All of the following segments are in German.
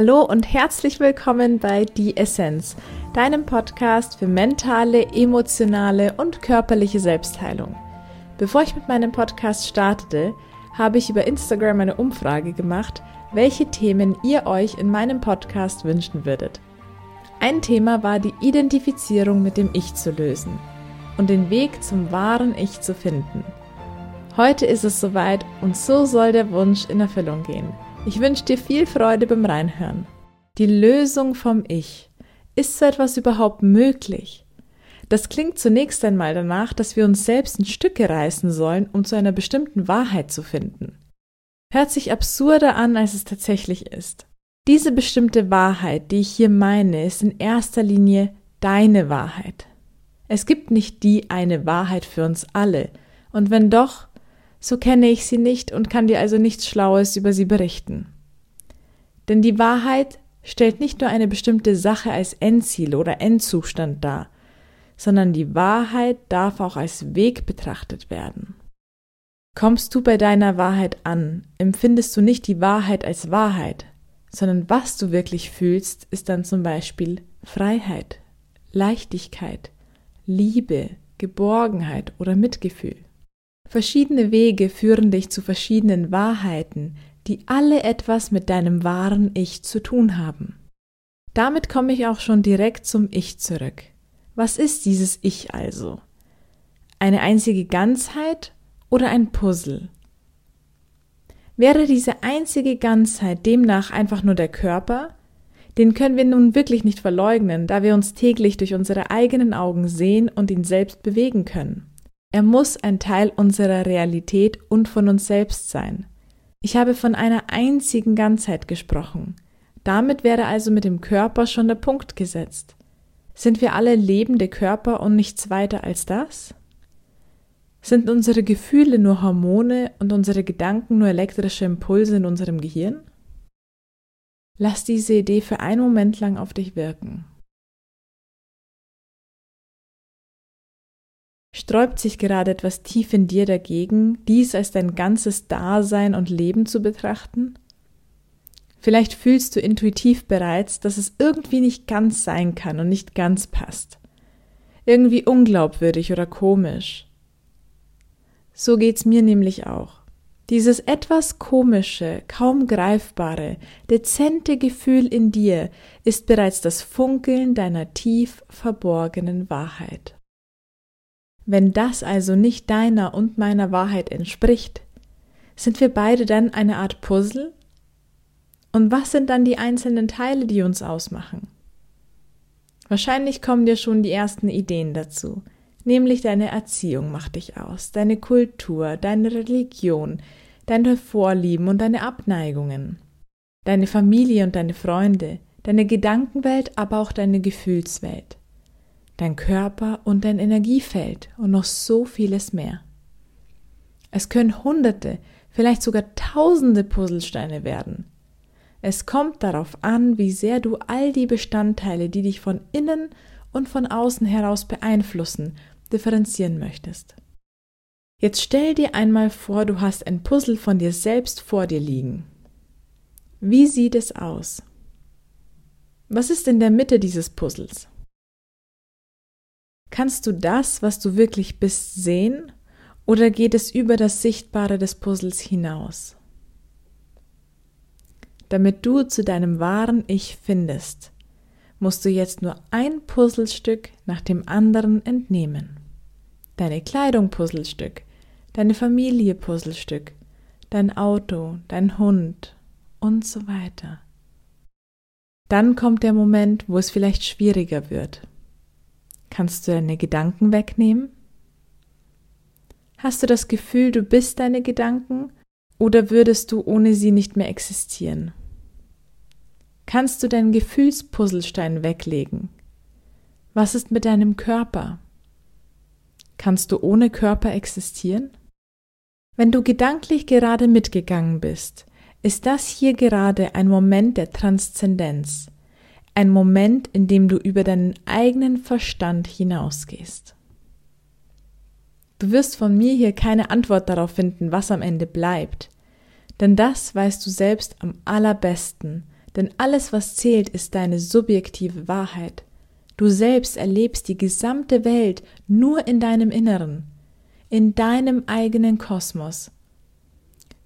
Hallo und herzlich willkommen bei Die Essenz, deinem Podcast für mentale, emotionale und körperliche Selbstheilung. Bevor ich mit meinem Podcast startete, habe ich über Instagram eine Umfrage gemacht, welche Themen ihr euch in meinem Podcast wünschen würdet. Ein Thema war die Identifizierung mit dem Ich zu lösen und den Weg zum wahren Ich zu finden. Heute ist es soweit und so soll der Wunsch in Erfüllung gehen. Ich wünsche dir viel Freude beim Reinhören. Die Lösung vom Ich. Ist so etwas überhaupt möglich? Das klingt zunächst einmal danach, dass wir uns selbst in Stücke reißen sollen, um zu einer bestimmten Wahrheit zu finden. Hört sich absurder an, als es tatsächlich ist. Diese bestimmte Wahrheit, die ich hier meine, ist in erster Linie deine Wahrheit. Es gibt nicht die eine Wahrheit für uns alle, und wenn doch, so kenne ich sie nicht und kann dir also nichts Schlaues über sie berichten. Denn die Wahrheit stellt nicht nur eine bestimmte Sache als Endziel oder Endzustand dar, sondern die Wahrheit darf auch als Weg betrachtet werden. Kommst du bei deiner Wahrheit an, empfindest du nicht die Wahrheit als Wahrheit, sondern was du wirklich fühlst, ist dann zum Beispiel Freiheit, Leichtigkeit, Liebe, Geborgenheit oder Mitgefühl. Verschiedene Wege führen dich zu verschiedenen Wahrheiten, die alle etwas mit deinem wahren Ich zu tun haben. Damit komme ich auch schon direkt zum Ich zurück. Was ist dieses Ich also? Eine einzige Ganzheit oder ein Puzzle? Wäre diese einzige Ganzheit demnach einfach nur der Körper, den können wir nun wirklich nicht verleugnen, da wir uns täglich durch unsere eigenen Augen sehen und ihn selbst bewegen können. Er muss ein Teil unserer Realität und von uns selbst sein. Ich habe von einer einzigen Ganzheit gesprochen. Damit wäre also mit dem Körper schon der Punkt gesetzt. Sind wir alle lebende Körper und nichts weiter als das? Sind unsere Gefühle nur Hormone und unsere Gedanken nur elektrische Impulse in unserem Gehirn? Lass diese Idee für einen Moment lang auf dich wirken. Sträubt sich gerade etwas tief in dir dagegen, dies als dein ganzes Dasein und Leben zu betrachten? Vielleicht fühlst du intuitiv bereits, dass es irgendwie nicht ganz sein kann und nicht ganz passt. Irgendwie unglaubwürdig oder komisch. So geht's mir nämlich auch. Dieses etwas komische, kaum greifbare, dezente Gefühl in dir ist bereits das Funkeln deiner tief verborgenen Wahrheit. Wenn das also nicht deiner und meiner Wahrheit entspricht, sind wir beide dann eine Art Puzzle? Und was sind dann die einzelnen Teile, die uns ausmachen? Wahrscheinlich kommen dir schon die ersten Ideen dazu, nämlich deine Erziehung macht dich aus, deine Kultur, deine Religion, deine Vorlieben und deine Abneigungen, deine Familie und deine Freunde, deine Gedankenwelt, aber auch deine Gefühlswelt dein Körper und dein Energiefeld und noch so vieles mehr. Es können Hunderte, vielleicht sogar Tausende Puzzlesteine werden. Es kommt darauf an, wie sehr du all die Bestandteile, die dich von innen und von außen heraus beeinflussen, differenzieren möchtest. Jetzt stell dir einmal vor, du hast ein Puzzle von dir selbst vor dir liegen. Wie sieht es aus? Was ist in der Mitte dieses Puzzles? Kannst du das, was du wirklich bist, sehen oder geht es über das Sichtbare des Puzzles hinaus? Damit du zu deinem wahren Ich findest, musst du jetzt nur ein Puzzlestück nach dem anderen entnehmen. Deine Kleidung Puzzlestück, deine Familie Puzzlestück, dein Auto, dein Hund und so weiter. Dann kommt der Moment, wo es vielleicht schwieriger wird. Kannst du deine Gedanken wegnehmen? Hast du das Gefühl, du bist deine Gedanken oder würdest du ohne sie nicht mehr existieren? Kannst du deinen Gefühlspuzzlestein weglegen? Was ist mit deinem Körper? Kannst du ohne Körper existieren? Wenn du gedanklich gerade mitgegangen bist, ist das hier gerade ein Moment der Transzendenz, ein Moment, in dem du über deinen eigenen Verstand hinausgehst. Du wirst von mir hier keine Antwort darauf finden, was am Ende bleibt, denn das weißt du selbst am allerbesten, denn alles, was zählt, ist deine subjektive Wahrheit. Du selbst erlebst die gesamte Welt nur in deinem Inneren, in deinem eigenen Kosmos.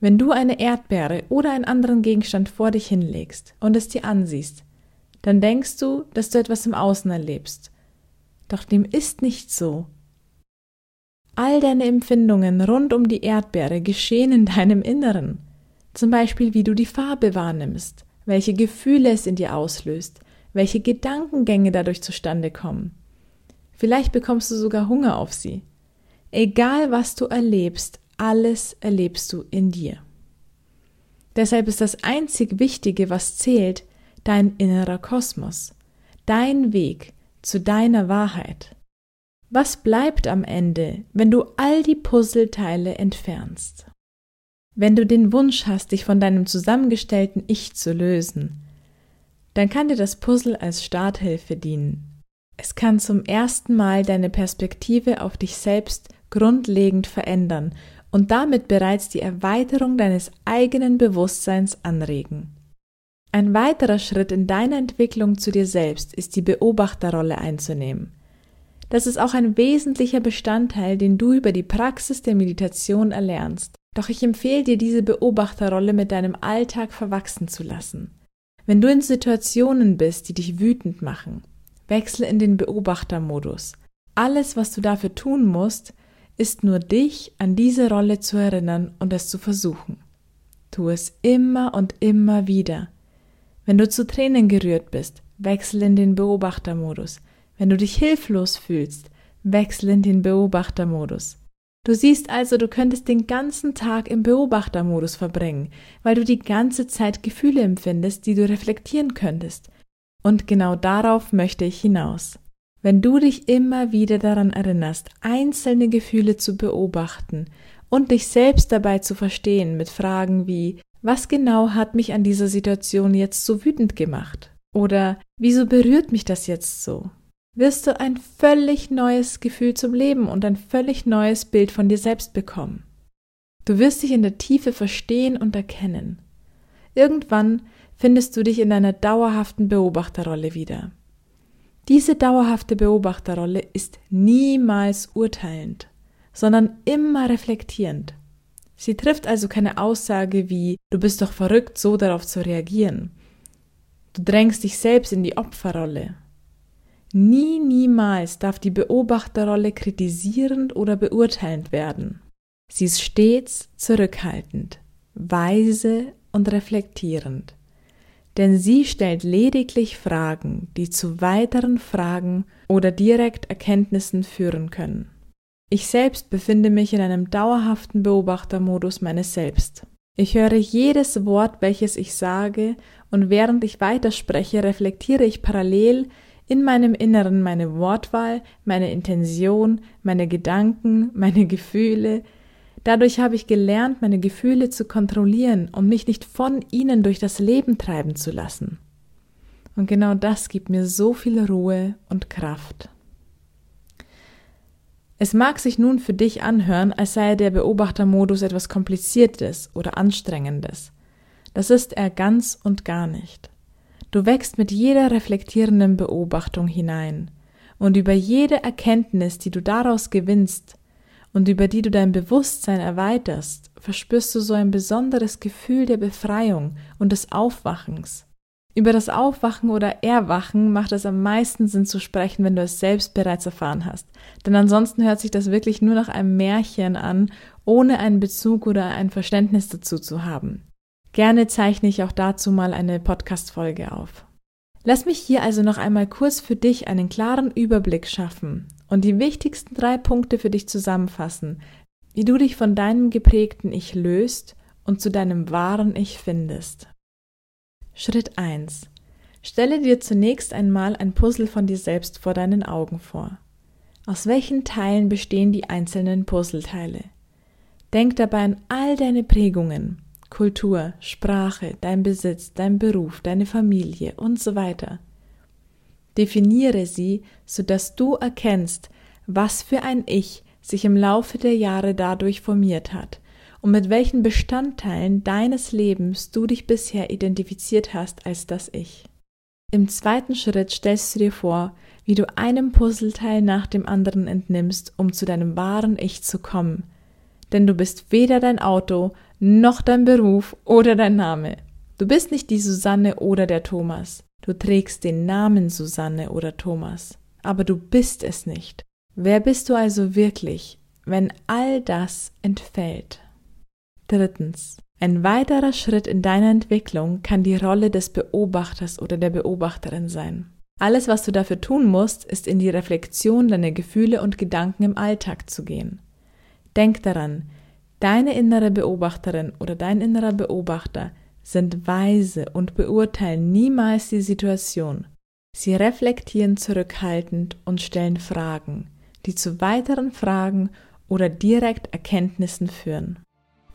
Wenn du eine Erdbeere oder einen anderen Gegenstand vor dich hinlegst und es dir ansiehst, dann denkst du, dass du etwas im Außen erlebst. Doch dem ist nicht so. All deine Empfindungen rund um die Erdbeere geschehen in deinem Inneren. Zum Beispiel, wie du die Farbe wahrnimmst, welche Gefühle es in dir auslöst, welche Gedankengänge dadurch zustande kommen. Vielleicht bekommst du sogar Hunger auf sie. Egal was du erlebst, alles erlebst du in dir. Deshalb ist das einzig Wichtige, was zählt, dein innerer Kosmos, dein Weg zu deiner Wahrheit. Was bleibt am Ende, wenn du all die Puzzleteile entfernst? Wenn du den Wunsch hast, dich von deinem zusammengestellten Ich zu lösen, dann kann dir das Puzzle als Starthilfe dienen. Es kann zum ersten Mal deine Perspektive auf dich selbst grundlegend verändern und damit bereits die Erweiterung deines eigenen Bewusstseins anregen. Ein weiterer Schritt in deiner Entwicklung zu dir selbst ist die Beobachterrolle einzunehmen. Das ist auch ein wesentlicher Bestandteil, den du über die Praxis der Meditation erlernst. Doch ich empfehle dir, diese Beobachterrolle mit deinem Alltag verwachsen zu lassen. Wenn du in Situationen bist, die dich wütend machen, wechsle in den Beobachtermodus. Alles, was du dafür tun musst, ist nur dich an diese Rolle zu erinnern und es zu versuchen. Tu es immer und immer wieder. Wenn du zu Tränen gerührt bist, wechsle in den Beobachtermodus. Wenn du dich hilflos fühlst, wechsel in den Beobachtermodus. Du siehst also, du könntest den ganzen Tag im Beobachtermodus verbringen, weil du die ganze Zeit Gefühle empfindest, die du reflektieren könntest. Und genau darauf möchte ich hinaus. Wenn du dich immer wieder daran erinnerst, einzelne Gefühle zu beobachten und dich selbst dabei zu verstehen mit Fragen wie was genau hat mich an dieser Situation jetzt so wütend gemacht? Oder wieso berührt mich das jetzt so? wirst du ein völlig neues Gefühl zum Leben und ein völlig neues Bild von dir selbst bekommen. Du wirst dich in der Tiefe verstehen und erkennen. Irgendwann findest du dich in einer dauerhaften Beobachterrolle wieder. Diese dauerhafte Beobachterrolle ist niemals urteilend, sondern immer reflektierend. Sie trifft also keine Aussage wie du bist doch verrückt, so darauf zu reagieren. Du drängst dich selbst in die Opferrolle Nie, niemals darf die Beobachterrolle kritisierend oder beurteilend werden. Sie ist stets zurückhaltend, weise und reflektierend. Denn sie stellt lediglich Fragen, die zu weiteren Fragen oder direkt Erkenntnissen führen können. Ich selbst befinde mich in einem dauerhaften Beobachtermodus meines Selbst. Ich höre jedes Wort, welches ich sage, und während ich weiterspreche, reflektiere ich parallel in meinem Inneren meine Wortwahl, meine Intention, meine Gedanken, meine Gefühle. Dadurch habe ich gelernt, meine Gefühle zu kontrollieren und mich nicht von ihnen durch das Leben treiben zu lassen. Und genau das gibt mir so viel Ruhe und Kraft. Es mag sich nun für dich anhören, als sei der Beobachtermodus etwas Kompliziertes oder Anstrengendes. Das ist er ganz und gar nicht. Du wächst mit jeder reflektierenden Beobachtung hinein, und über jede Erkenntnis, die du daraus gewinnst und über die du dein Bewusstsein erweiterst, verspürst du so ein besonderes Gefühl der Befreiung und des Aufwachens. Über das Aufwachen oder Erwachen macht es am meisten Sinn zu sprechen, wenn du es selbst bereits erfahren hast. Denn ansonsten hört sich das wirklich nur nach einem Märchen an, ohne einen Bezug oder ein Verständnis dazu zu haben. Gerne zeichne ich auch dazu mal eine Podcast-Folge auf. Lass mich hier also noch einmal kurz für dich einen klaren Überblick schaffen und die wichtigsten drei Punkte für dich zusammenfassen, wie du dich von deinem geprägten Ich löst und zu deinem wahren Ich findest. Schritt 1. Stelle dir zunächst einmal ein Puzzle von dir selbst vor deinen Augen vor. Aus welchen Teilen bestehen die einzelnen Puzzleteile? Denk dabei an all deine Prägungen, Kultur, Sprache, dein Besitz, dein Beruf, deine Familie und so weiter. Definiere sie, sodass du erkennst, was für ein Ich sich im Laufe der Jahre dadurch formiert hat und mit welchen Bestandteilen deines Lebens du dich bisher identifiziert hast als das Ich. Im zweiten Schritt stellst du dir vor, wie du einem Puzzleteil nach dem anderen entnimmst, um zu deinem wahren Ich zu kommen. Denn du bist weder dein Auto, noch dein Beruf oder dein Name. Du bist nicht die Susanne oder der Thomas. Du trägst den Namen Susanne oder Thomas. Aber du bist es nicht. Wer bist du also wirklich, wenn all das entfällt? Drittens. Ein weiterer Schritt in deiner Entwicklung kann die Rolle des Beobachters oder der Beobachterin sein. Alles, was du dafür tun musst, ist in die Reflexion deiner Gefühle und Gedanken im Alltag zu gehen. Denk daran, deine innere Beobachterin oder dein innerer Beobachter sind weise und beurteilen niemals die Situation. Sie reflektieren zurückhaltend und stellen Fragen, die zu weiteren Fragen oder direkt Erkenntnissen führen.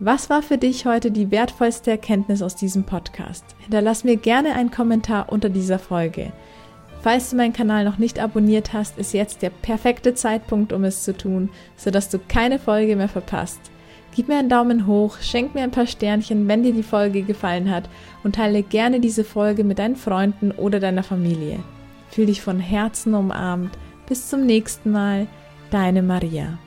Was war für dich heute die wertvollste Erkenntnis aus diesem Podcast? Hinterlass mir gerne einen Kommentar unter dieser Folge. Falls du meinen Kanal noch nicht abonniert hast, ist jetzt der perfekte Zeitpunkt, um es zu tun, sodass du keine Folge mehr verpasst. Gib mir einen Daumen hoch, schenk mir ein paar Sternchen, wenn dir die Folge gefallen hat und teile gerne diese Folge mit deinen Freunden oder deiner Familie. Fühl dich von Herzen umarmt. Bis zum nächsten Mal, deine Maria.